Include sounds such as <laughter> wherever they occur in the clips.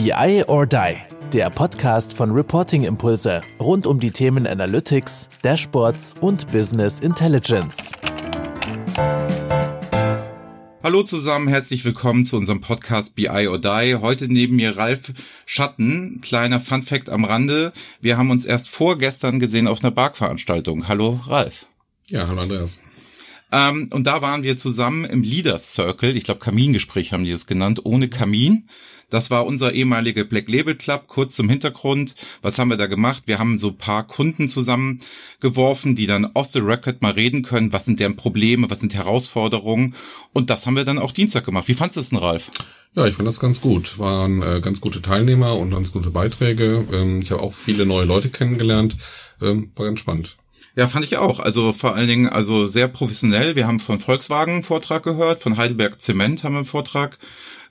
BI or Die, der Podcast von Reporting Impulse rund um die Themen Analytics, Dashboards und Business Intelligence. Hallo zusammen, herzlich willkommen zu unserem Podcast BI or Die. Heute neben mir Ralf Schatten. Kleiner Fun Fact am Rande. Wir haben uns erst vorgestern gesehen auf einer Bark-Veranstaltung. Hallo Ralf. Ja, hallo Andreas. Ähm, und da waren wir zusammen im Leaders Circle. Ich glaube, Kamingespräch haben die es genannt, ohne Kamin. Das war unser ehemaliger Black Label Club. Kurz zum Hintergrund. Was haben wir da gemacht? Wir haben so paar Kunden zusammengeworfen, die dann off the record mal reden können. Was sind deren Probleme? Was sind Herausforderungen? Und das haben wir dann auch Dienstag gemacht. Wie fandest du es denn, Ralf? Ja, ich fand das ganz gut. Waren äh, ganz gute Teilnehmer und ganz gute Beiträge. Ähm, ich habe auch viele neue Leute kennengelernt. Ähm, war ganz spannend. Ja, fand ich auch. Also vor allen Dingen, also sehr professionell. Wir haben von Volkswagen einen Vortrag gehört, von Heidelberg Zement haben wir einen Vortrag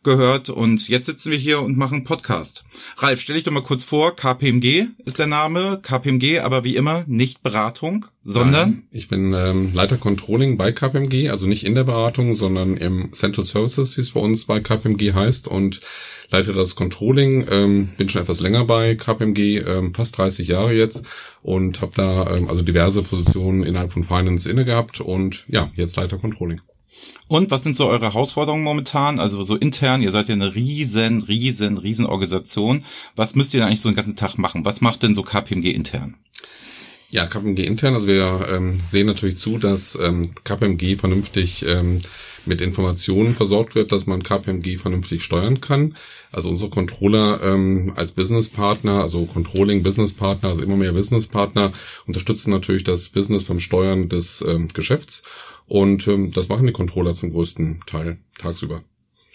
gehört und jetzt sitzen wir hier und machen Podcast. Ralf, stell dich doch mal kurz vor, KPMG ist der Name, KPMG, aber wie immer nicht Beratung, sondern? Nein, ich bin ähm, Leiter Controlling bei KPMG, also nicht in der Beratung, sondern im Central Services, wie es bei uns bei KPMG heißt und leite das Controlling, ähm, bin schon etwas länger bei KPMG, ähm, fast 30 Jahre jetzt und habe da ähm, also diverse Positionen innerhalb von Finance inne gehabt und ja, jetzt Leiter Controlling. Und was sind so eure Herausforderungen momentan? Also so intern, ihr seid ja eine riesen, riesen, riesen Organisation. Was müsst ihr denn eigentlich so einen ganzen Tag machen? Was macht denn so KPMG intern? Ja, KPMG intern, also wir ähm, sehen natürlich zu, dass ähm, KPMG vernünftig ähm, mit Informationen versorgt wird, dass man KPMG vernünftig steuern kann. Also unsere Controller ähm, als Businesspartner, also Controlling Businesspartner, also immer mehr Businesspartner, unterstützen natürlich das Business beim Steuern des ähm, Geschäfts. Und ähm, das machen die Controller zum größten Teil tagsüber.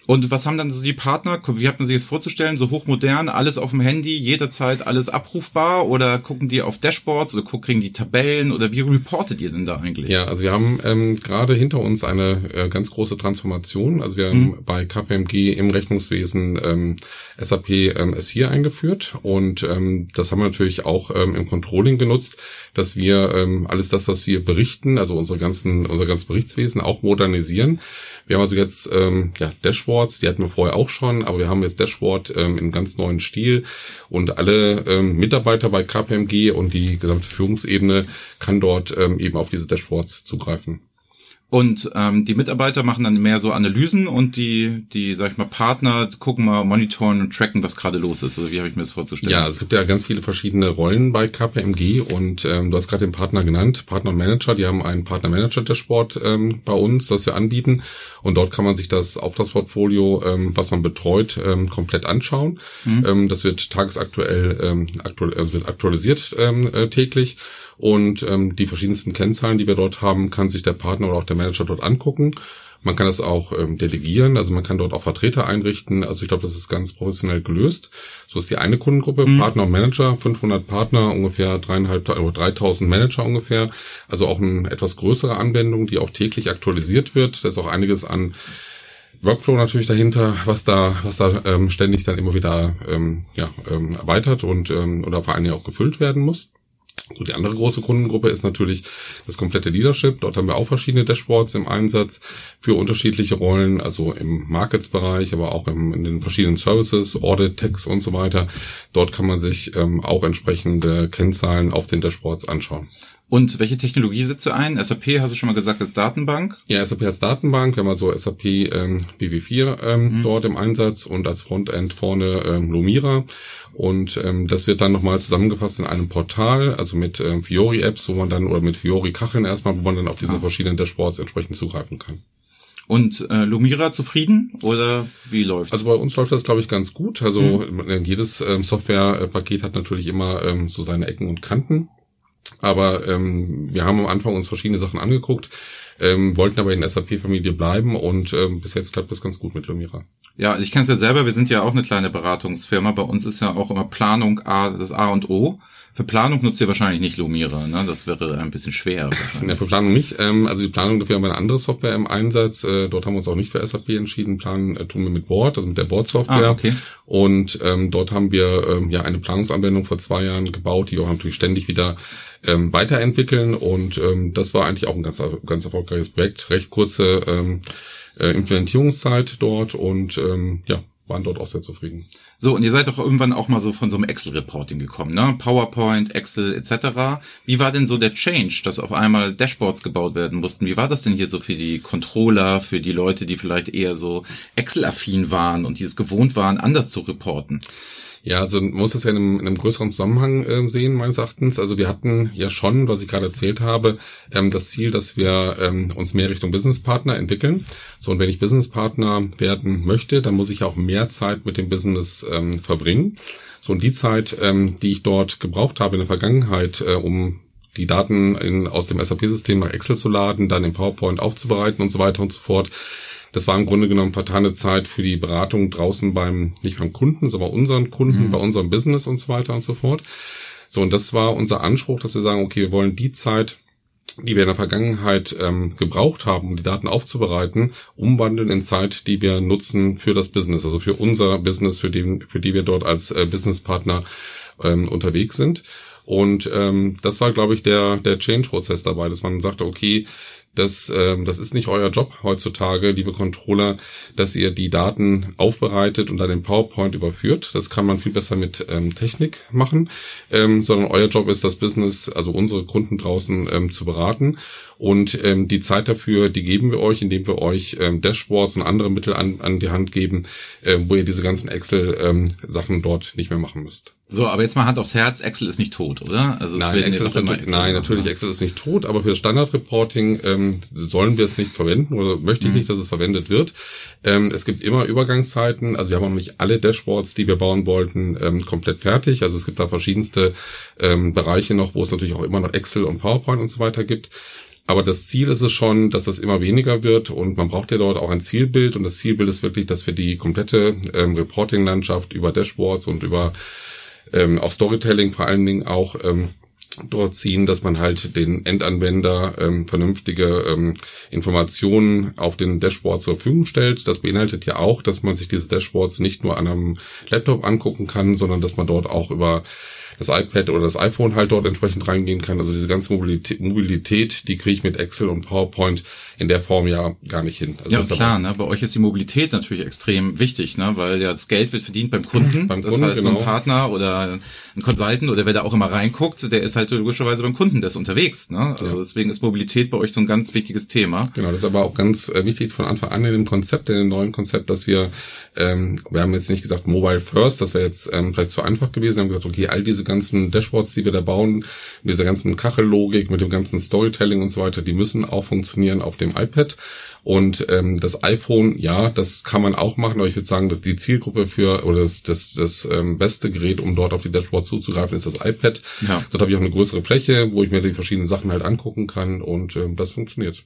Und was haben dann so die Partner? Wie hat man sich das vorzustellen? So hochmodern, alles auf dem Handy, jederzeit alles abrufbar? Oder gucken die auf Dashboards oder kriegen die Tabellen? Oder wie reportet ihr denn da eigentlich? Ja, also wir haben ähm, gerade hinter uns eine äh, ganz große Transformation. Also wir haben mhm. bei KPMG im Rechnungswesen ähm, SAP ähm, S4 eingeführt und ähm, das haben wir natürlich auch ähm, im Controlling genutzt, dass wir ähm, alles das, was wir berichten, also unsere ganzen, unser ganzes Berichtswesen auch modernisieren. Wir haben also jetzt ähm, ja, Dashboards, die hatten wir vorher auch schon, aber wir haben jetzt Dashboard ähm, in ganz neuen Stil und alle ähm, Mitarbeiter bei KPMG und die gesamte Führungsebene kann dort ähm, eben auf diese Dashboards zugreifen. Und ähm, die Mitarbeiter machen dann mehr so Analysen und die, die, sag ich mal, Partner gucken mal, monitoren und tracken, was gerade los ist. Oder wie habe ich mir das vorzustellen? Ja, es gibt ja ganz viele verschiedene Rollen bei KPMG und ähm, du hast gerade den Partner genannt, Partner und Manager. Die haben einen Partner-Manager-Dashboard ähm, bei uns, das wir anbieten. Und dort kann man sich das Auftragsportfolio, ähm, was man betreut, ähm, komplett anschauen. Mhm. Ähm, das wird tagesaktuell ähm, aktuell, also wird aktualisiert ähm, äh, täglich. Und ähm, die verschiedensten Kennzahlen, die wir dort haben, kann sich der Partner oder auch der Manager dort angucken. Man kann das auch ähm, delegieren, also man kann dort auch Vertreter einrichten. Also ich glaube, das ist ganz professionell gelöst. So ist die eine Kundengruppe, mhm. Partner und Manager, 500 Partner, ungefähr dreieinhalb oder 3000 Manager ungefähr. Also auch eine etwas größere Anwendung, die auch täglich aktualisiert wird. Da ist auch einiges an Workflow natürlich dahinter, was da, was da ähm, ständig dann immer wieder ähm, ja, ähm, erweitert und ähm, oder vor allen Dingen auch gefüllt werden muss. So, die andere große Kundengruppe ist natürlich das komplette Leadership. Dort haben wir auch verschiedene Dashboards im Einsatz für unterschiedliche Rollen, also im Markets-Bereich, aber auch im, in den verschiedenen Services, Audit, Tax und so weiter. Dort kann man sich ähm, auch entsprechende Kennzahlen auf den Dashboards anschauen. Und welche Technologie setzt du ein? SAP hast du schon mal gesagt als Datenbank? Ja, SAP als Datenbank. Wir haben also SAP ähm, BW4 ähm, mhm. dort im Einsatz und als Frontend vorne ähm, Lumira. Und ähm, das wird dann nochmal zusammengefasst in einem Portal, also mit ähm, Fiori-Apps, wo man dann, oder mit Fiori-Kacheln erstmal, wo man dann auf diese ah. verschiedenen Dashboards entsprechend zugreifen kann. Und äh, Lumira zufrieden oder wie läuft? Also bei uns läuft das, glaube ich, ganz gut. Also mhm. jedes ähm, Softwarepaket hat natürlich immer ähm, so seine Ecken und Kanten. Aber ähm, wir haben am Anfang uns verschiedene Sachen angeguckt, ähm, wollten aber in der SAP-Familie bleiben und ähm, bis jetzt klappt das ganz gut mit Lumira. Ja, ich kenne es ja selber, wir sind ja auch eine kleine Beratungsfirma. Bei uns ist ja auch immer Planung A, das A und O. Für Planung nutzt ihr wahrscheinlich nicht Lumira, ne? Das wäre ein bisschen schwer. Ja, für Planung nicht. Ähm, also die Planung, dafür haben wir eine andere Software im Einsatz. Äh, dort haben wir uns auch nicht für SAP entschieden. Planen äh, tun wir mit Board, also mit der Board-Software. Ah, okay. Und ähm, dort haben wir ähm, ja eine Planungsanwendung vor zwei Jahren gebaut, die wir natürlich ständig wieder ähm, weiterentwickeln. Und ähm, das war eigentlich auch ein ganz, ganz erfolgreiches Projekt. Recht kurze ähm, äh, Implementierungszeit dort und ähm, ja, waren dort auch sehr zufrieden. So, und ihr seid doch irgendwann auch mal so von so einem Excel-Reporting gekommen, ne? PowerPoint, Excel etc. Wie war denn so der Change, dass auf einmal Dashboards gebaut werden mussten? Wie war das denn hier so für die Controller, für die Leute, die vielleicht eher so Excel-affin waren und die es gewohnt waren, anders zu reporten? Ja, also man muss das ja in einem, in einem größeren Zusammenhang äh, sehen, meines Erachtens. Also wir hatten ja schon, was ich gerade erzählt habe, ähm, das Ziel, dass wir ähm, uns mehr Richtung Businesspartner entwickeln. So, und wenn ich Businesspartner werden möchte, dann muss ich auch mehr Zeit mit dem Business ähm, verbringen. So, und die Zeit, ähm, die ich dort gebraucht habe in der Vergangenheit, äh, um die Daten in, aus dem SAP-System nach Excel zu laden, dann in PowerPoint aufzubereiten und so weiter und so fort, das war im Grunde genommen vertane Zeit für die Beratung draußen beim, nicht beim Kunden, sondern bei unseren Kunden, mhm. bei unserem Business und so weiter und so fort. So, und das war unser Anspruch, dass wir sagen, okay, wir wollen die Zeit, die wir in der Vergangenheit ähm, gebraucht haben, um die Daten aufzubereiten, umwandeln in Zeit, die wir nutzen für das Business, also für unser Business, für, den, für die wir dort als äh, Businesspartner ähm, unterwegs sind. Und ähm, das war, glaube ich, der, der Change-Prozess dabei, dass man sagte, okay, das, ähm, das ist nicht euer Job heutzutage, liebe Controller, dass ihr die Daten aufbereitet und dann in PowerPoint überführt. Das kann man viel besser mit ähm, Technik machen, ähm, sondern euer Job ist das Business, also unsere Kunden draußen ähm, zu beraten. Und ähm, die Zeit dafür, die geben wir euch, indem wir euch ähm, Dashboards und andere Mittel an, an die Hand geben, äh, wo ihr diese ganzen Excel-Sachen ähm, dort nicht mehr machen müsst. So, aber jetzt mal Hand aufs Herz, Excel ist nicht tot, oder? Also nein, Excel ist natürlich, Excel nein, natürlich, Excel ist nicht tot, aber für das Standardreporting ähm, sollen wir es nicht verwenden oder möchte ich mhm. nicht, dass es verwendet wird. Ähm, es gibt immer Übergangszeiten, also wir haben noch nicht alle Dashboards, die wir bauen wollten, ähm, komplett fertig. Also es gibt da verschiedenste ähm, Bereiche noch, wo es natürlich auch immer noch Excel und PowerPoint und so weiter gibt. Aber das Ziel ist es schon, dass das immer weniger wird und man braucht ja dort auch ein Zielbild und das Zielbild ist wirklich, dass wir die komplette ähm, Reporting-Landschaft über Dashboards und über ähm, auch Storytelling vor allen Dingen auch ähm, dort ziehen, dass man halt den Endanwender ähm, vernünftige ähm, Informationen auf den Dashboard zur Verfügung stellt. Das beinhaltet ja auch, dass man sich diese Dashboards nicht nur an einem Laptop angucken kann, sondern dass man dort auch über das iPad oder das iPhone halt dort entsprechend reingehen kann. Also diese ganze Mobilität, Mobilität die kriege ich mit Excel und PowerPoint in der Form ja gar nicht hin. Also ja, klar, ne? bei euch ist die Mobilität natürlich extrem wichtig, ne? weil ja das Geld wird verdient beim Kunden. beim das Kunden, heißt, genau. ein. Partner oder ein Consultant oder wer da auch immer reinguckt, der ist halt logischerweise beim Kunden, der ist unterwegs. Ne? Also ja. deswegen ist Mobilität bei euch so ein ganz wichtiges Thema. Genau, das ist aber auch ganz äh, wichtig von Anfang an in dem Konzept, in dem neuen Konzept, dass wir, ähm, wir haben jetzt nicht gesagt Mobile First, das wäre jetzt ähm, vielleicht zu einfach gewesen, wir haben gesagt, okay, all diese ganzen Dashboards, die wir da bauen, mit dieser ganzen Kachellogik, mit dem ganzen Storytelling und so weiter, die müssen auch funktionieren auf dem iPad. Und ähm, das iPhone, ja, das kann man auch machen, aber ich würde sagen, dass die Zielgruppe für oder das, das, das ähm, beste Gerät, um dort auf die Dashboards zuzugreifen, ist das iPad. Ja. Dort habe ich auch eine größere Fläche, wo ich mir die verschiedenen Sachen halt angucken kann und ähm, das funktioniert.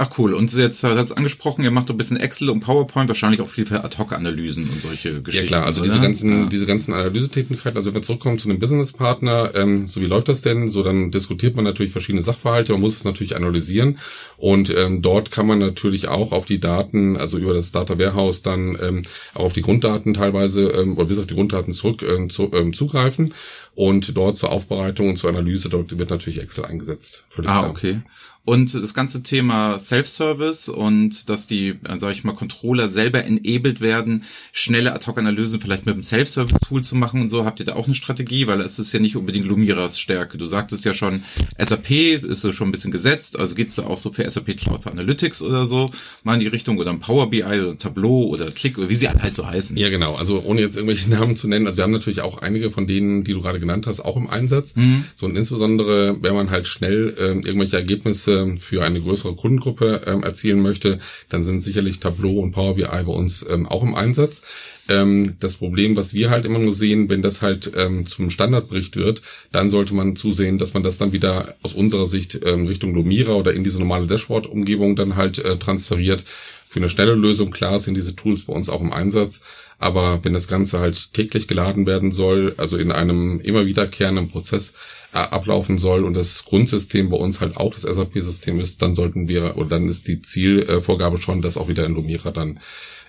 Ach cool. Und jetzt hat es angesprochen, ihr macht ein bisschen Excel und PowerPoint, wahrscheinlich auch viel für Ad-Hoc-Analysen und solche Geschichten. Ja klar, also oder? diese ganzen, ja. diese ganzen Analysetätigkeiten, also wenn wir zurückkommen zu einem Businesspartner, ähm, so wie läuft das denn? So dann diskutiert man natürlich verschiedene Sachverhalte, man muss es natürlich analysieren und ähm, dort kann man natürlich auch auf die Daten, also über das Data Warehouse dann ähm, auch auf die Grunddaten teilweise ähm, oder bis auf die Grunddaten zurück ähm, zu, ähm, zugreifen und dort zur Aufbereitung und zur Analyse, dort wird natürlich Excel eingesetzt. ah, klar. okay. Und das ganze Thema Self-Service und dass die, äh, sag ich mal, Controller selber enabled werden, schnelle Ad-Hoc-Analysen vielleicht mit einem Self-Service-Tool zu machen und so. Habt ihr da auch eine Strategie? Weil es ist ja nicht unbedingt Lumiras Stärke. Du sagtest ja schon, SAP ist so schon ein bisschen gesetzt. Also geht's da auch so für SAP Cloud für Analytics oder so mal in die Richtung oder ein Power BI oder Tableau oder Click oder wie sie halt so heißen. Ja, genau. Also ohne jetzt irgendwelche <laughs> Namen zu nennen. Also wir haben natürlich auch einige von denen, die du gerade genannt hast, auch im Einsatz. Mhm. So und insbesondere, wenn man halt schnell äh, irgendwelche Ergebnisse für eine größere Kundengruppe ähm, erzielen möchte, dann sind sicherlich Tableau und Power BI bei uns ähm, auch im Einsatz. Ähm, das Problem, was wir halt immer nur sehen, wenn das halt ähm, zum Standardbericht wird, dann sollte man zusehen, dass man das dann wieder aus unserer Sicht ähm, Richtung Lumira oder in diese normale Dashboard-Umgebung dann halt äh, transferiert. Für eine schnelle Lösung, klar, sind diese Tools bei uns auch im Einsatz. Aber wenn das Ganze halt täglich geladen werden soll, also in einem immer wiederkehrenden Prozess, äh, ablaufen soll und das Grundsystem bei uns halt auch das SAP-System ist, dann sollten wir, oder dann ist die Zielvorgabe schon, das auch wieder in Lumira dann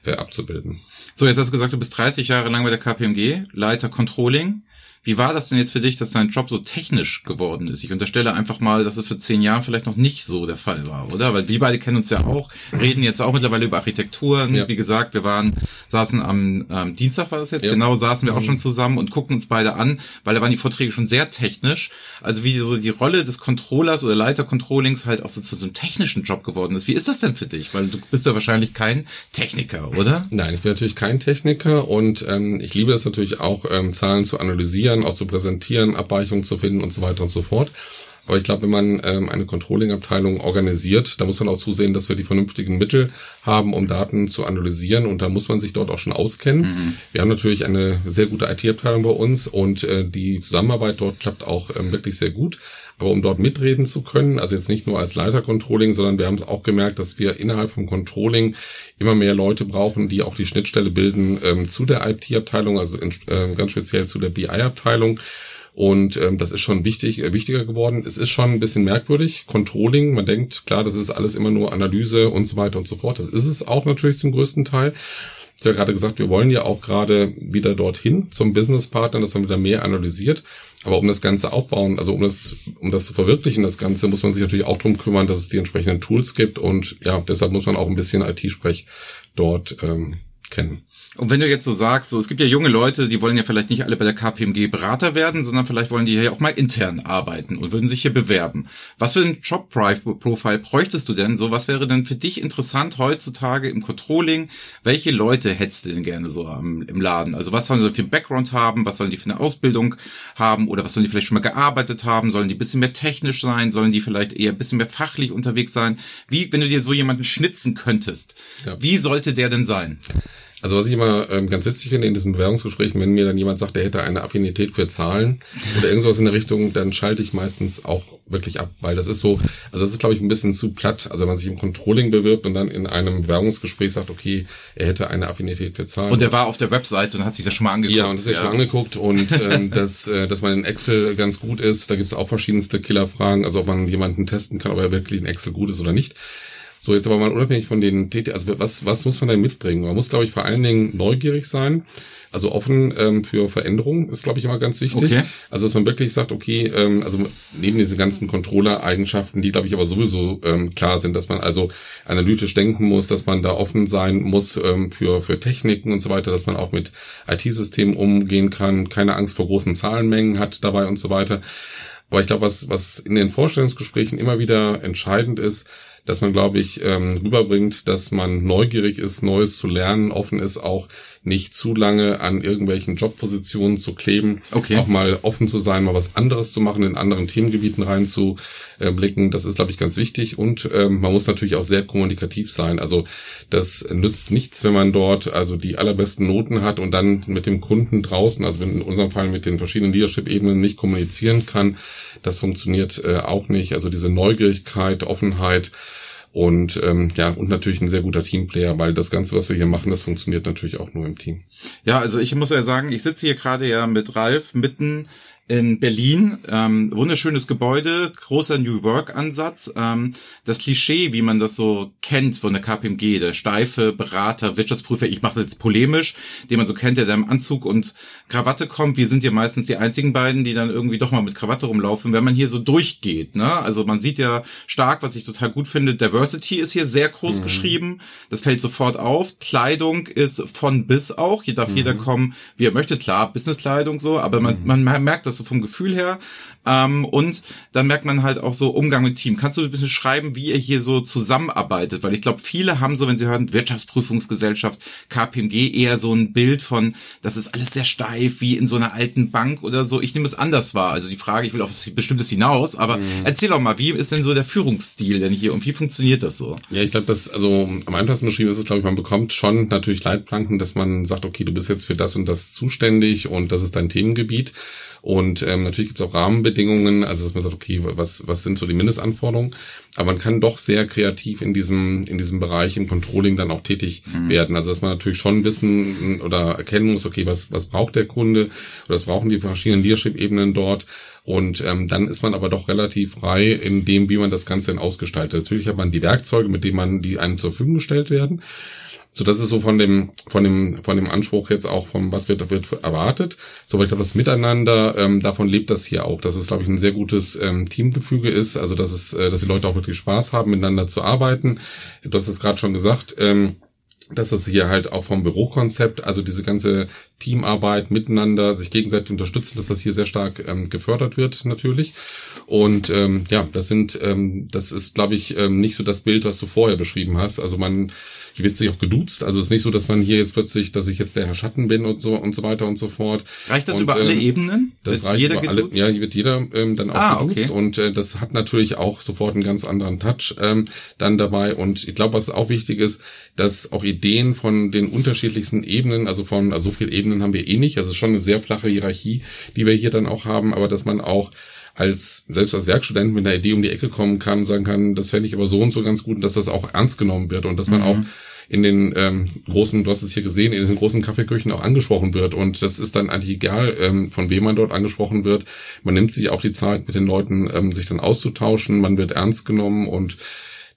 äh, abzubilden. So, jetzt hast du gesagt, du bist 30 Jahre lang bei der KPMG, Leiter Controlling. Wie war das denn jetzt für dich, dass dein Job so technisch geworden ist? Ich unterstelle einfach mal, dass es für zehn Jahren vielleicht noch nicht so der Fall war, oder? Weil wir beide kennen uns ja auch, reden jetzt auch mittlerweile über Architekturen. Ja. Wie gesagt, wir waren, saßen am ähm, Dienstag war das jetzt, ja. genau, saßen wir auch schon zusammen und gucken uns beide an, weil da waren die Vorträge schon sehr technisch. Also wie so die Rolle des Controllers oder Leiter Controllings halt auch so zu so einem technischen Job geworden ist. Wie ist das denn für dich? Weil du bist ja wahrscheinlich kein Techniker, oder? Nein, ich bin natürlich kein Techniker und ähm, ich liebe es natürlich auch, ähm, Zahlen zu analysieren analysieren, auch zu präsentieren, Abweichungen zu finden und so weiter und so fort. Aber ich glaube, wenn man ähm, eine Controlling-Abteilung organisiert, da muss man auch zusehen, dass wir die vernünftigen Mittel haben, um Daten zu analysieren. Und da muss man sich dort auch schon auskennen. Mhm. Wir haben natürlich eine sehr gute IT-Abteilung bei uns und äh, die Zusammenarbeit dort klappt auch ähm, wirklich sehr gut. Aber um dort mitreden zu können, also jetzt nicht nur als Leiter Controlling, sondern wir haben es auch gemerkt, dass wir innerhalb vom Controlling immer mehr Leute brauchen, die auch die Schnittstelle bilden ähm, zu der IT-Abteilung, also in, äh, ganz speziell zu der BI-Abteilung und ähm, das ist schon wichtig, äh, wichtiger geworden. Es ist schon ein bisschen merkwürdig. Controlling, man denkt, klar, das ist alles immer nur Analyse und so weiter und so fort. Das ist es auch natürlich zum größten Teil. Ich habe ja gerade gesagt, wir wollen ja auch gerade wieder dorthin zum Businesspartner, dass man wieder mehr analysiert. Aber um das Ganze aufbauen, also um das, um das zu verwirklichen, das Ganze, muss man sich natürlich auch drum kümmern, dass es die entsprechenden Tools gibt. Und ja, deshalb muss man auch ein bisschen IT-Sprech dort ähm, kennen. Und wenn du jetzt so sagst, so es gibt ja junge Leute, die wollen ja vielleicht nicht alle bei der KPMG Berater werden, sondern vielleicht wollen die ja auch mal intern arbeiten und würden sich hier bewerben. Was für ein Job-Profile bräuchtest du denn so? Was wäre denn für dich interessant heutzutage im Controlling? Welche Leute hättest du denn gerne so am, im Laden? Also was sollen sie für einen Background haben? Was sollen die für eine Ausbildung haben? Oder was sollen die vielleicht schon mal gearbeitet haben? Sollen die ein bisschen mehr technisch sein? Sollen die vielleicht eher ein bisschen mehr fachlich unterwegs sein? Wie, wenn du dir so jemanden schnitzen könntest, ja. wie sollte der denn sein? Also was ich immer ähm, ganz witzig finde in diesen Bewerbungsgesprächen, wenn mir dann jemand sagt, der hätte eine Affinität für Zahlen oder irgendwas in der Richtung, dann schalte ich meistens auch wirklich ab, weil das ist so, also das ist glaube ich ein bisschen zu platt. Also wenn man sich im Controlling bewirbt und dann in einem Bewerbungsgespräch sagt, okay, er hätte eine Affinität für Zahlen. Und er war auf der Webseite und hat sich das schon mal angeguckt. Ja, und das ja. sich schon angeguckt und ähm, <laughs> dass, äh, dass man in Excel ganz gut ist. Da gibt es auch verschiedenste Killerfragen, also ob man jemanden testen kann, ob er wirklich in Excel gut ist oder nicht. So, jetzt aber mal unabhängig von den TT, also was, was muss man da mitbringen? Man muss, glaube ich, vor allen Dingen neugierig sein. Also offen ähm, für Veränderungen ist, glaube ich, immer ganz wichtig. Okay. Also dass man wirklich sagt, okay, ähm, also neben diesen ganzen Controller-Eigenschaften, die, glaube ich, aber sowieso ähm, klar sind, dass man also analytisch denken muss, dass man da offen sein muss ähm, für, für Techniken und so weiter, dass man auch mit IT-Systemen umgehen kann, keine Angst vor großen Zahlenmengen hat dabei und so weiter. Aber ich glaube, was, was in den Vorstellungsgesprächen immer wieder entscheidend ist, dass man, glaube ich, ähm, rüberbringt, dass man neugierig ist, Neues zu lernen, offen ist, auch nicht zu lange an irgendwelchen Jobpositionen zu kleben, okay. auch mal offen zu sein, mal was anderes zu machen, in anderen Themengebieten reinzublicken. Das ist, glaube ich, ganz wichtig. Und ähm, man muss natürlich auch sehr kommunikativ sein. Also das nützt nichts, wenn man dort also die allerbesten Noten hat und dann mit dem Kunden draußen, also in unserem Fall mit den verschiedenen Leadership-Ebenen nicht kommunizieren kann. Das funktioniert äh, auch nicht. Also diese Neugierigkeit, Offenheit, und ähm, ja, und natürlich ein sehr guter Teamplayer, weil das Ganze, was wir hier machen, das funktioniert natürlich auch nur im Team. Ja, also ich muss ja sagen, ich sitze hier gerade ja mit Ralf mitten in Berlin. Ähm, wunderschönes Gebäude, großer New Work-Ansatz. Ähm, das Klischee, wie man das so kennt von der KPMG, der steife Berater, Wirtschaftsprüfer, ich mache das jetzt polemisch, den man so kennt, der da im Anzug und Krawatte kommt. Wir sind ja meistens die einzigen beiden, die dann irgendwie doch mal mit Krawatte rumlaufen, wenn man hier so durchgeht. Ne? Also man sieht ja stark, was ich total gut finde, Diversity ist hier sehr groß mhm. geschrieben. Das fällt sofort auf. Kleidung ist von bis auch. Hier darf mhm. jeder kommen, wie er möchte. Klar, Businesskleidung so, aber man, mhm. man merkt das so vom Gefühl her. Ähm, und dann merkt man halt auch so Umgang mit Team. Kannst du ein bisschen schreiben, wie ihr hier so zusammenarbeitet? Weil ich glaube, viele haben so, wenn sie hören Wirtschaftsprüfungsgesellschaft, KPMG, eher so ein Bild von, das ist alles sehr steif, wie in so einer alten Bank oder so. Ich nehme es anders wahr. Also die Frage, ich will auf was Bestimmtes hinaus, aber mhm. erzähl doch mal, wie ist denn so der Führungsstil denn hier und wie funktioniert das so? Ja, ich glaube, das, also am einfachsten beschrieben ist es, glaube ich, man bekommt schon natürlich Leitplanken, dass man sagt, okay, du bist jetzt für das und das zuständig und das ist dein Themengebiet. Und ähm, natürlich gibt es auch Rahmenbedingungen, also dass man sagt, okay, was, was sind so die Mindestanforderungen? Aber man kann doch sehr kreativ in diesem, in diesem Bereich im Controlling dann auch tätig mhm. werden. Also dass man natürlich schon wissen oder erkennen muss, okay, was, was braucht der Kunde oder was brauchen die verschiedenen Leadership-Ebenen dort. Und ähm, dann ist man aber doch relativ frei in dem, wie man das Ganze dann ausgestaltet. Natürlich hat man die Werkzeuge, mit denen man die einem zur Verfügung gestellt werden. So, das ist so von dem, von dem, von dem Anspruch jetzt auch vom, was wird, wird erwartet. So, aber ich glaube, das Miteinander, ähm, davon lebt das hier auch, dass es, glaube ich, ein sehr gutes ähm, Teamgefüge ist. Also, dass es, äh, dass die Leute auch wirklich Spaß haben, miteinander zu arbeiten. Du hast es gerade schon gesagt. Ähm, dass das hier halt auch vom Bürokonzept, also diese ganze Teamarbeit miteinander, sich gegenseitig unterstützen, dass das hier sehr stark ähm, gefördert wird natürlich. Und ähm, ja, das sind, ähm, das ist, glaube ich, ähm, nicht so das Bild, was du vorher beschrieben hast. Also man hier wird sich auch geduzt. Also es ist nicht so, dass man hier jetzt plötzlich, dass ich jetzt der Herr Schatten bin und so und so weiter und so fort. Reicht das und, über alle ähm, Ebenen? Das Wird reicht jeder über alle. geduzt? Ja, hier wird jeder ähm, dann auch Ah, geduzt okay. und äh, das hat natürlich auch sofort einen ganz anderen Touch ähm, dann dabei. Und ich glaube, was auch wichtig ist, dass auch Ideen von den unterschiedlichsten Ebenen, also von also so viele Ebenen haben wir eh nicht. Also schon eine sehr flache Hierarchie, die wir hier dann auch haben, aber dass man auch als selbst als Werkstudent mit einer Idee um die Ecke kommen kann, sagen kann, das fände ich aber so und so ganz gut, und dass das auch ernst genommen wird und dass man auch in den ähm, großen, du hast es hier gesehen, in den großen Kaffeeküchen auch angesprochen wird. Und das ist dann eigentlich egal, ähm, von wem man dort angesprochen wird. Man nimmt sich auch die Zeit, mit den Leuten ähm, sich dann auszutauschen, man wird ernst genommen und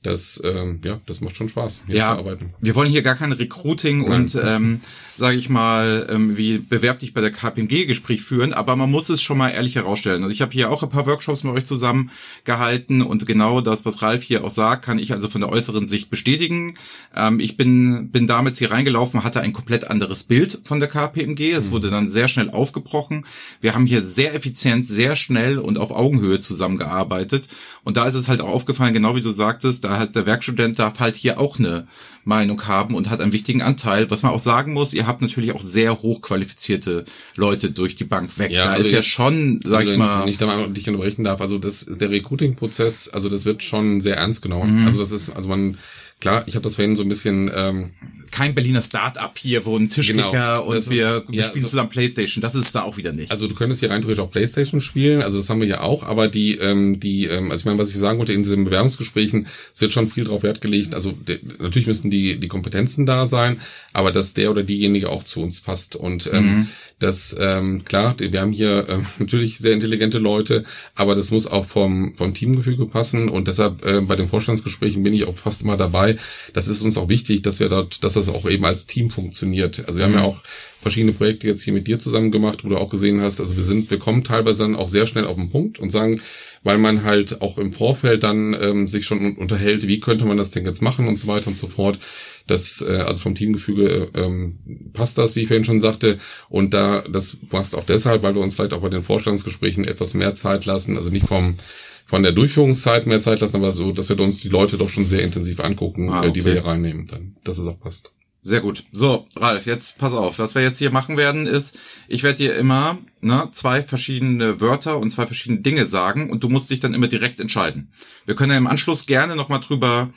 das, ähm, ja, das macht schon Spaß, hier ja, zu arbeiten. wir wollen hier gar kein Recruiting und ähm, sage ich mal, ähm, wie bewerb dich bei der KPMG-Gespräch führen, aber man muss es schon mal ehrlich herausstellen. Also ich habe hier auch ein paar Workshops mit euch zusammen gehalten und genau das, was Ralf hier auch sagt, kann ich also von der äußeren Sicht bestätigen. Ähm, ich bin bin damals hier reingelaufen, hatte ein komplett anderes Bild von der KPMG. Es wurde dann sehr schnell aufgebrochen. Wir haben hier sehr effizient, sehr schnell und auf Augenhöhe zusammengearbeitet. Und da ist es halt auch aufgefallen, genau wie du sagtest, da hat der Werkstudent darf halt hier auch eine Meinung haben und hat einen wichtigen Anteil. Was man auch sagen muss, ihr habt natürlich auch sehr hochqualifizierte Leute durch die Bank weg. Ja, da also ist ja schon, sag Also ich mal, wenn ich dich unterbrechen darf, also das der Recruiting-Prozess, also das wird schon sehr ernst genommen. Mhm. Also das ist, also man, klar, ich habe das vorhin so ein bisschen ähm, kein Berliner Start-up hier, wo ein Tischkicker Genau, und ist- wir, wir ja, spielen so- zusammen Playstation. Das ist da auch wieder nicht. Also du könntest hier rein theoretisch auch Playstation spielen, also das haben wir ja auch, aber die, ähm, die, ähm, also ich meine, was ich sagen wollte in diesen Bewerbungsgesprächen, es wird schon viel drauf Wert gelegt, also de, natürlich müssen die, die Kompetenzen da sein, aber dass der oder diejenige auch zu uns passt und ähm, das, ähm, klar, wir haben hier ähm, <laughs> natürlich sehr intelligente Leute, aber das muss auch vom, vom Teamgefüge passen und deshalb äh, bei den Vorstandsgesprächen bin ich auch fast immer dabei. Das ist uns auch wichtig, dass wir dort, dass das auch eben als Team funktioniert. Also wir haben ja auch verschiedene Projekte jetzt hier mit dir zusammen gemacht, wo du auch gesehen hast, also wir sind, wir kommen teilweise dann auch sehr schnell auf den Punkt und sagen, weil man halt auch im Vorfeld dann ähm, sich schon un- unterhält, wie könnte man das denn jetzt machen und so weiter und so fort. Das, äh, also vom Teamgefüge ähm, passt das, wie ich vorhin schon sagte. Und da, das passt auch deshalb, weil wir uns vielleicht auch bei den Vorstandsgesprächen etwas mehr Zeit lassen, also nicht vom von der Durchführungszeit mehr Zeit lassen, aber so, dass wir uns die Leute doch schon sehr intensiv angucken, Ah, äh, die wir okay. hier reinnehmen, dann, dass es auch passt. Sehr gut. So, Ralf, jetzt pass auf. Was wir jetzt hier machen werden, ist, ich werde dir immer ne, zwei verschiedene Wörter und zwei verschiedene Dinge sagen und du musst dich dann immer direkt entscheiden. Wir können ja im Anschluss gerne nochmal drüber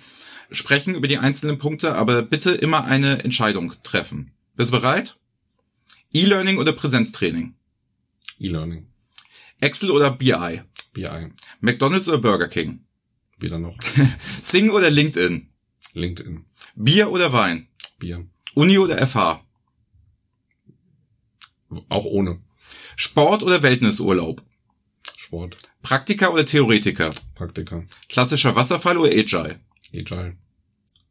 sprechen, über die einzelnen Punkte, aber bitte immer eine Entscheidung treffen. Bist du bereit? E-Learning oder Präsenztraining? E-Learning, Excel oder BI? BI, McDonald's oder Burger King? wieder noch, <laughs> Sing oder LinkedIn? LinkedIn, Bier oder Wein? Bier, Uni oder FH? auch ohne Sport oder Wellnessurlaub? Sport, Praktiker oder Theoretiker? Praktika, Klassischer Wasserfall oder Agile? Agile.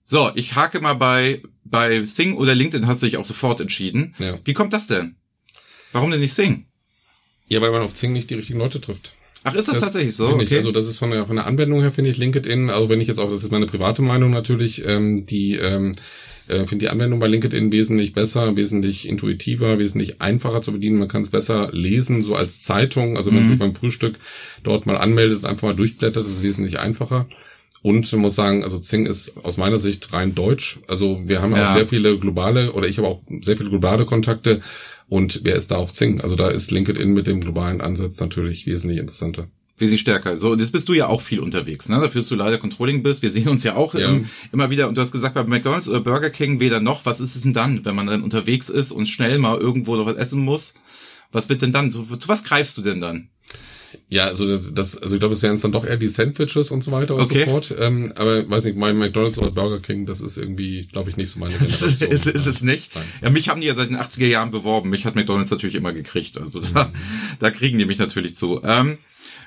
So, ich hake mal bei, bei Sing oder LinkedIn hast du dich auch sofort entschieden. Ja. Wie kommt das denn? Warum denn nicht Sing? Ja, weil man auf Zing nicht die richtigen Leute trifft. Ach, ist das, tatsächlich so? finde Ich, Okay. also das ist von der, von der Anwendung her finde ich LinkedIn, also wenn ich jetzt auch, das ist meine private Meinung natürlich, ähm, die ähm, äh, finde die Anwendung bei LinkedIn wesentlich besser, wesentlich intuitiver, wesentlich einfacher zu bedienen. Man kann es besser lesen, so als Zeitung. Also wenn Mhm. man sich beim Frühstück dort mal anmeldet und einfach mal durchblättert, das ist wesentlich einfacher. Und man muss sagen, also Zing ist aus meiner Sicht rein deutsch. Also wir haben Ja. auch sehr viele globale, oder ich habe auch sehr viele globale Kontakte. Und wer ist da auf Zing? Also da ist LinkedIn mit dem globalen Ansatz natürlich wesentlich interessanter. Wesentlich stärker. So, und jetzt bist du ja auch viel unterwegs, ne? Dafür, dass du leider Controlling bist. Wir sehen uns ja auch Ja. ähm, immer wieder. Und du hast gesagt, bei McDonalds oder Burger King weder noch. Was ist es denn dann, wenn man dann unterwegs ist und schnell mal irgendwo noch was essen muss? Was wird denn dann? So, zu was greifst du denn dann? Ja, also das, das also ich glaube, es wären dann doch eher die Sandwiches und so weiter und Okay. so fort. Ähm, aber weiß nicht, mein McDonald's oder Burger King, das ist irgendwie, glaube ich, nicht so meine Das ist, Generation. ist, ist es nicht. Nein. Ja, mich haben die ja seit den 80er Jahren beworben. Mich hat McDonalds natürlich immer gekriegt. Also da, Mhm. da kriegen die mich natürlich zu. Ähm,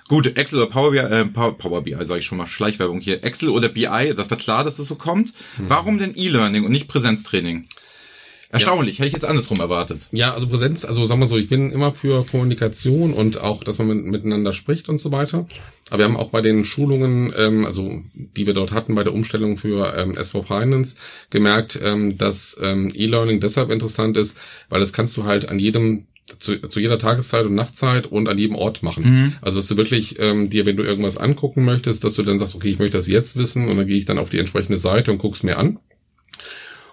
Gut, Excel oder Power BI, äh, Power, Power BI, sage ich schon mal, Schleichwerbung hier. Excel oder BI, das war klar, dass es so kommt. Hm. Warum denn E-Learning und nicht Präsenztraining? Erstaunlich, ja. hätte ich jetzt andersrum erwartet. Ja, also Präsenz, also sagen wir so, ich bin immer für Kommunikation und auch, dass man mit, miteinander spricht und so weiter. Aber wir haben auch bei den Schulungen, ähm, also die wir dort hatten bei der Umstellung für ähm, SV Finance, gemerkt, ähm, dass ähm, E-Learning deshalb interessant ist, weil das kannst du halt an jedem zu, zu jeder Tageszeit und Nachtzeit und an jedem Ort machen. Mhm. Also dass du wirklich ähm, dir, wenn du irgendwas angucken möchtest, dass du dann sagst, okay, ich möchte das jetzt wissen und dann gehe ich dann auf die entsprechende Seite und guck's mir an.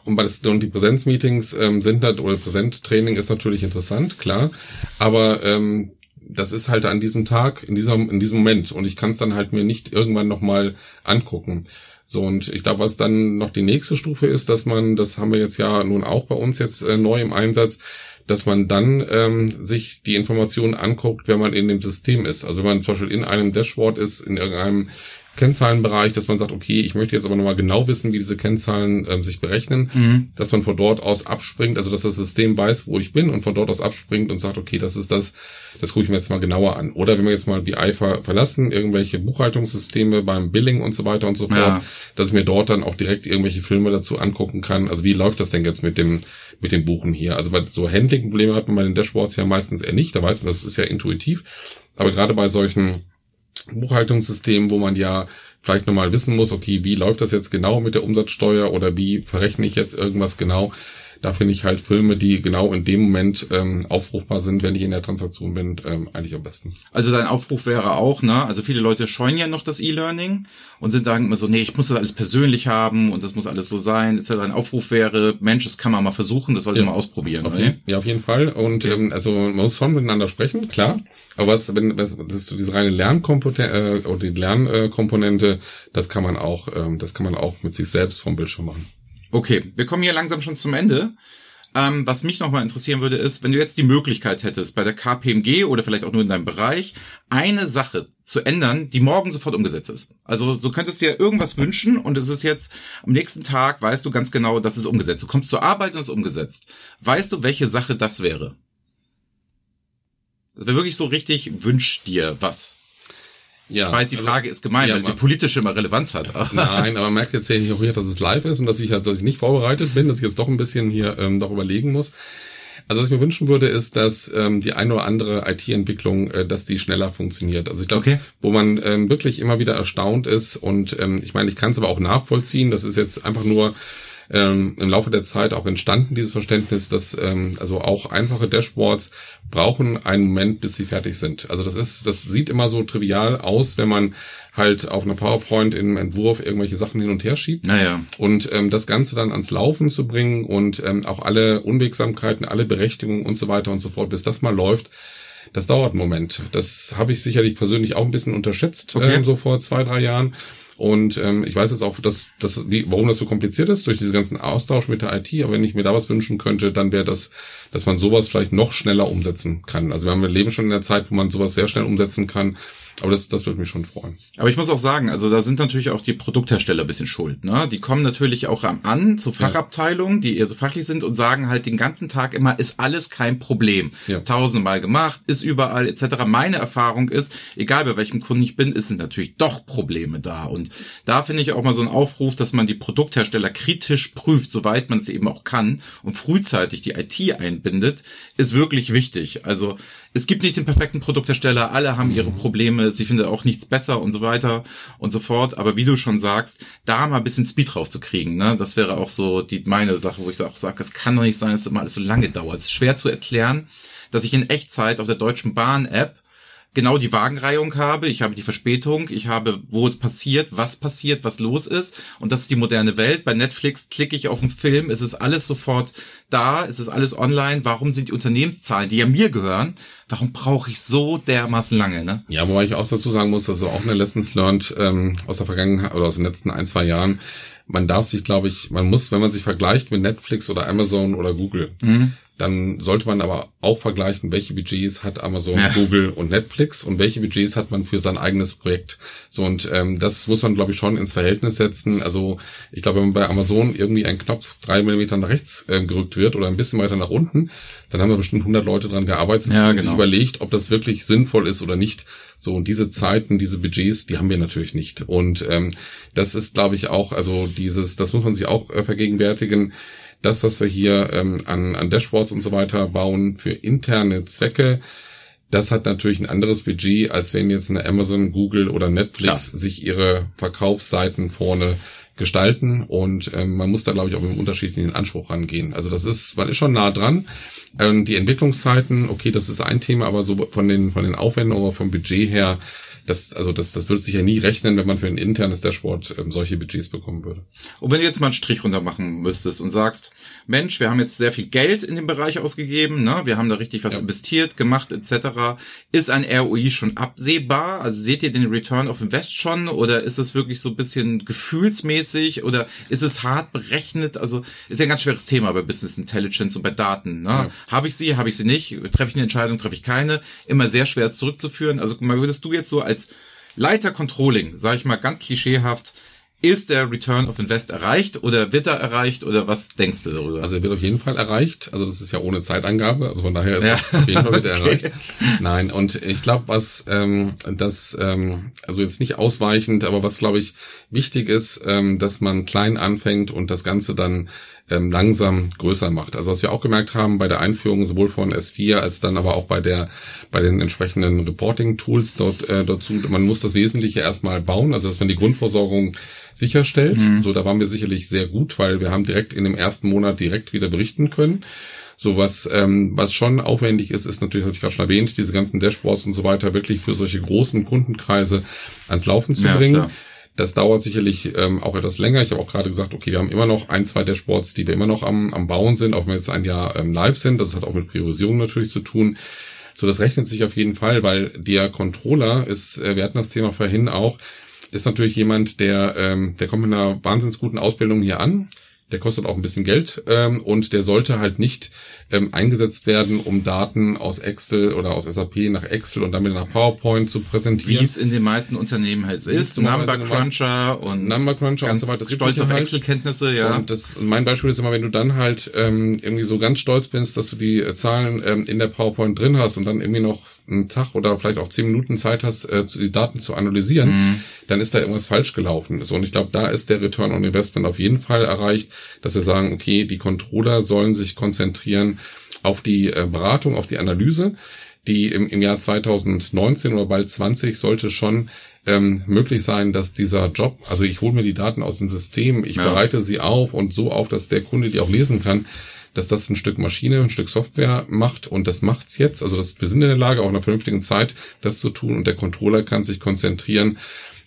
Und, bei das, und die Präsenzmeetings ähm, sind halt, oder Präsenttraining ist natürlich interessant, klar. Aber ähm, das ist halt an diesem Tag, in diesem, in diesem Moment. Und ich kann es dann halt mir nicht irgendwann nochmal angucken. So, und ich glaube, was dann noch die nächste Stufe ist, dass man, das haben wir jetzt ja nun auch bei uns jetzt äh, neu im Einsatz, dass man dann ähm, sich die Informationen anguckt, wenn man in dem System ist. Also wenn man zum Beispiel in einem Dashboard ist, in irgendeinem Kennzahlenbereich, dass man sagt, okay, ich möchte jetzt aber nochmal genau wissen, wie diese Kennzahlen ähm, sich berechnen, mhm. dass man von dort aus abspringt, also dass das System weiß, wo ich bin und von dort aus abspringt und sagt, okay, das ist das, das gucke ich mir jetzt mal genauer an. Oder wenn wir jetzt mal BI ver verlassen, irgendwelche Buchhaltungssysteme beim Billing und so weiter und so fort, ja. dass ich mir dort dann auch direkt irgendwelche Filme dazu angucken kann. Also wie läuft das denn jetzt mit dem, mit dem Buchen hier? Also bei so Handling-Probleme hat man bei den Dashboards ja meistens eher nicht, da weiß man, das ist ja intuitiv. Aber gerade bei solchen Buchhaltungssystem, wo man ja vielleicht nochmal wissen muss, okay, wie läuft das jetzt genau mit der Umsatzsteuer oder wie verrechne ich jetzt irgendwas genau. Da finde ich halt Filme, die genau in dem Moment ähm, aufrufbar sind, wenn ich in der Transaktion bin, ähm, eigentlich am besten. Also dein Aufruf wäre auch, ne? Also viele Leute scheuen ja noch das E-Learning und sind sagen immer so, nee, ich muss das alles persönlich haben und das muss alles so sein. Etc. Ein Aufruf wäre, Mensch, das kann man mal versuchen, das sollte ja. man ausprobieren. Auf jeden, ja, auf jeden Fall. Und ähm, also man muss schon miteinander sprechen, klar. Aber was, wenn was, das ist so diese reine Lernkomponente äh, oder die Lernkomponente, das kann man auch, ähm, das kann man auch mit sich selbst vom Bildschirm machen. Okay, wir kommen hier langsam schon zum Ende. Ähm, was mich nochmal interessieren würde, ist, wenn du jetzt die Möglichkeit hättest, bei der KPMG oder vielleicht auch nur in deinem Bereich, eine Sache zu ändern, die morgen sofort umgesetzt ist. Also du könntest dir irgendwas wünschen und es ist jetzt am nächsten Tag, weißt du ganz genau, das ist umgesetzt. Du kommst zur Arbeit und es ist umgesetzt. Weißt du, welche Sache das wäre? Das wäre wirklich so richtig, wünsch dir was. Ja, ich weiß, die also, Frage ist gemein, ja, weil sie politische immer Relevanz hat. Nein, aber man merkt jetzt hier auch hier, dass es live ist und dass ich halt, dass ich nicht vorbereitet bin, dass ich jetzt doch ein bisschen hier ähm, noch überlegen muss. Also was ich mir wünschen würde, ist, dass ähm, die eine oder andere IT-Entwicklung, äh, dass die schneller funktioniert. Also ich glaube, okay. wo man ähm, wirklich immer wieder erstaunt ist und ähm, ich meine, ich kann es aber auch nachvollziehen. Das ist jetzt einfach nur ähm, im Laufe der Zeit auch entstanden, dieses Verständnis, dass ähm, also auch einfache Dashboards brauchen einen Moment, bis sie fertig sind. Also das ist, das sieht immer so trivial aus, wenn man halt auf einer PowerPoint im Entwurf irgendwelche Sachen hin und her schiebt. Naja. Und ähm, das Ganze dann ans Laufen zu bringen und ähm, auch alle Unwegsamkeiten, alle Berechtigungen und so weiter und so fort, bis das mal läuft, das dauert einen Moment. Das habe ich sicherlich persönlich auch ein bisschen unterschätzt, okay. ähm, so vor zwei, drei Jahren. Und ähm, ich weiß jetzt auch, dass, dass, wie, warum das so kompliziert ist, durch diesen ganzen Austausch mit der IT. Aber wenn ich mir da was wünschen könnte, dann wäre das, dass man sowas vielleicht noch schneller umsetzen kann. Also wir haben wir leben schon in der Zeit, wo man sowas sehr schnell umsetzen kann. Aber das, das würde mich schon freuen. Aber ich muss auch sagen, also da sind natürlich auch die Produkthersteller ein bisschen schuld. Ne? Die kommen natürlich auch an zu Fachabteilungen, die eher so fachlich sind und sagen halt den ganzen Tag immer, ist alles kein Problem. Ja. Tausendmal gemacht, ist überall etc. Meine Erfahrung ist, egal bei welchem Kunden ich bin, ist sind natürlich doch Probleme da. Und da finde ich auch mal so einen Aufruf, dass man die Produkthersteller kritisch prüft, soweit man es eben auch kann und frühzeitig die IT einbindet, ist wirklich wichtig. Also es gibt nicht den perfekten Produkthersteller, alle haben ihre mhm. Probleme, sie findet auch nichts besser und so weiter und so fort. Aber wie du schon sagst, da mal ein bisschen Speed drauf zu kriegen, ne, das wäre auch so die meine Sache, wo ich auch sage, es kann doch nicht sein, dass es immer alles so lange dauert. Es ist schwer zu erklären, dass ich in Echtzeit auf der Deutschen Bahn App genau die Wagenreihung habe, ich habe die Verspätung, ich habe, wo es passiert, was passiert, was los ist. Und das ist die moderne Welt. Bei Netflix klicke ich auf einen Film, es ist alles sofort da, es ist alles online. Warum sind die Unternehmenszahlen, die ja mir gehören, warum brauche ich so dermaßen lange? Ne? Ja, wobei ich auch dazu sagen muss, dass auch eine Lessons learned ähm, aus der Vergangenheit oder aus den letzten ein, zwei Jahren, man darf sich, glaube ich, man muss, wenn man sich vergleicht mit Netflix oder Amazon oder Google, mhm dann sollte man aber auch vergleichen, welche Budgets hat Amazon, ja. Google und Netflix und welche Budgets hat man für sein eigenes Projekt. So und ähm, das muss man, glaube ich, schon ins Verhältnis setzen. Also ich glaube, wenn bei Amazon irgendwie ein Knopf drei Millimeter nach rechts äh, gerückt wird oder ein bisschen weiter nach unten, dann haben da bestimmt 100 Leute dran gearbeitet ja, und genau. sich überlegt, ob das wirklich sinnvoll ist oder nicht. So, und diese Zeiten, diese Budgets, die haben wir natürlich nicht. Und ähm, das ist, glaube ich, auch, also dieses, das muss man sich auch äh, vergegenwärtigen das, was wir hier ähm, an, an Dashboards und so weiter bauen für interne Zwecke, das hat natürlich ein anderes Budget, als wenn jetzt eine Amazon, Google oder Netflix Klar. sich ihre Verkaufsseiten vorne gestalten und ähm, man muss da glaube ich auch mit einem unterschiedlichen Anspruch rangehen. Also das ist, man ist schon nah dran. Ähm, die Entwicklungszeiten, okay, das ist ein Thema, aber so von den von den Aufwendungen, vom Budget her das, also das, das würde sich ja nie rechnen, wenn man für ein internes Dashboard ähm, solche Budgets bekommen würde. Und wenn du jetzt mal einen Strich runter machen müsstest und sagst, Mensch, wir haben jetzt sehr viel Geld in dem Bereich ausgegeben, ne? wir haben da richtig was ja. investiert, gemacht etc. Ist ein ROI schon absehbar? Also seht ihr den Return of Invest schon oder ist es wirklich so ein bisschen gefühlsmäßig oder ist es hart berechnet? Also ist ja ein ganz schweres Thema bei Business Intelligence und bei Daten. Ne? Ja. Habe ich sie, habe ich sie nicht? Treffe ich eine Entscheidung, treffe ich keine? Immer sehr schwer zurückzuführen. Also würdest du jetzt so als als Leiter Controlling, sage ich mal ganz klischeehaft, ist der Return of Invest erreicht oder wird er erreicht oder was denkst du darüber? Also er wird auf jeden Fall erreicht. Also das ist ja ohne Zeitangabe. Also von daher ist ja. das auf jeden Fall wird er <laughs> okay. erreicht. Nein, und ich glaube, was ähm, das, ähm, also jetzt nicht ausweichend, aber was glaube ich wichtig ist, ähm, dass man klein anfängt und das Ganze dann ähm, langsam größer macht. Also was wir auch gemerkt haben bei der Einführung sowohl von S4 als dann aber auch bei der bei den entsprechenden Reporting-Tools dort äh, dazu, man muss das Wesentliche erstmal bauen, also dass man die Grundversorgung sicherstellt. Mhm. So, da waren wir sicherlich sehr gut, weil wir haben direkt in dem ersten Monat direkt wieder berichten können. So was, ähm, was schon aufwendig ist, ist natürlich, hatte ich gerade schon erwähnt, diese ganzen Dashboards und so weiter wirklich für solche großen Kundenkreise ans Laufen zu ja, bringen. Klar. Das dauert sicherlich ähm, auch etwas länger. Ich habe auch gerade gesagt, okay, wir haben immer noch ein, zwei Dashboards, die wir immer noch am, am Bauen sind, auch wenn wir jetzt ein Jahr ähm, live sind. Das hat auch mit Priorisierung natürlich zu tun. So, das rechnet sich auf jeden Fall, weil der Controller ist, äh, wir hatten das Thema vorhin auch, ist natürlich jemand, der, ähm, der kommt mit einer wahnsinnig guten Ausbildung hier an. Der kostet auch ein bisschen Geld ähm, und der sollte halt nicht ähm, eingesetzt werden, um Daten aus Excel oder aus SAP nach Excel und damit nach PowerPoint zu präsentieren. Wie es in den meisten Unternehmen halt ist. Number Cruncher und Number Cruncher und so weiter. Stolz auf halt. Excel-Kenntnisse, ja. So, und das, mein Beispiel ist immer, wenn du dann halt ähm, irgendwie so ganz stolz bist, dass du die äh, Zahlen ähm, in der PowerPoint drin hast und dann irgendwie noch einen Tag oder vielleicht auch zehn Minuten Zeit hast, äh, die Daten zu analysieren, mhm. dann ist da irgendwas falsch gelaufen. So, und ich glaube, da ist der Return on Investment auf jeden Fall erreicht, dass wir sagen, okay, die Controller sollen sich konzentrieren auf die äh, Beratung, auf die Analyse, die im, im Jahr 2019 oder bald 20 sollte schon ähm, möglich sein, dass dieser Job, also ich hole mir die Daten aus dem System, ich ja. bereite sie auf und so auf, dass der Kunde die auch lesen kann, dass das ein Stück Maschine, ein Stück Software macht und das macht's jetzt. Also das, wir sind in der Lage, auch in einer vernünftigen Zeit das zu tun und der Controller kann sich konzentrieren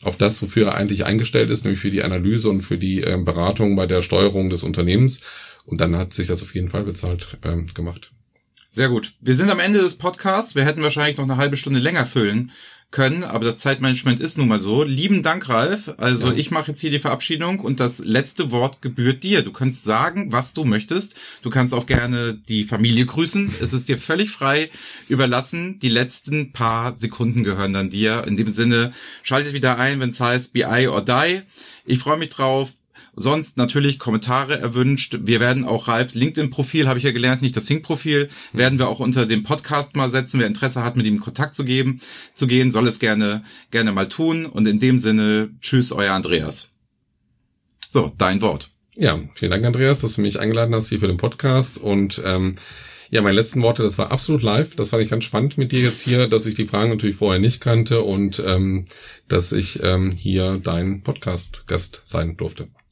auf das, wofür er eigentlich eingestellt ist, nämlich für die Analyse und für die äh, Beratung bei der Steuerung des Unternehmens. Und dann hat sich das auf jeden Fall bezahlt ähm, gemacht. Sehr gut. Wir sind am Ende des Podcasts. Wir hätten wahrscheinlich noch eine halbe Stunde länger füllen können, aber das Zeitmanagement ist nun mal so. Lieben Dank, Ralf. Also ja. ich mache jetzt hier die Verabschiedung und das letzte Wort gebührt dir. Du kannst sagen, was du möchtest. Du kannst auch gerne die Familie grüßen. Es ist dir völlig frei überlassen. Die letzten paar Sekunden gehören dann dir. In dem Sinne, schaltet wieder ein, wenn es heißt BI or Die. Ich freue mich drauf. Sonst natürlich Kommentare erwünscht. Wir werden auch Ralfs LinkedIn-Profil, habe ich ja gelernt, nicht das Sync-Profil, werden wir auch unter dem Podcast mal setzen. Wer Interesse hat, mit ihm in Kontakt zu geben, zu gehen, soll es gerne, gerne mal tun. Und in dem Sinne, tschüss, euer Andreas. So, dein Wort. Ja, vielen Dank, Andreas, dass du mich eingeladen hast hier für den Podcast und ähm, ja, meine letzten Worte, das war absolut live. Das fand ich ganz spannend mit dir jetzt hier, dass ich die Fragen natürlich vorher nicht kannte und ähm, dass ich ähm, hier dein Podcast-Gast sein durfte.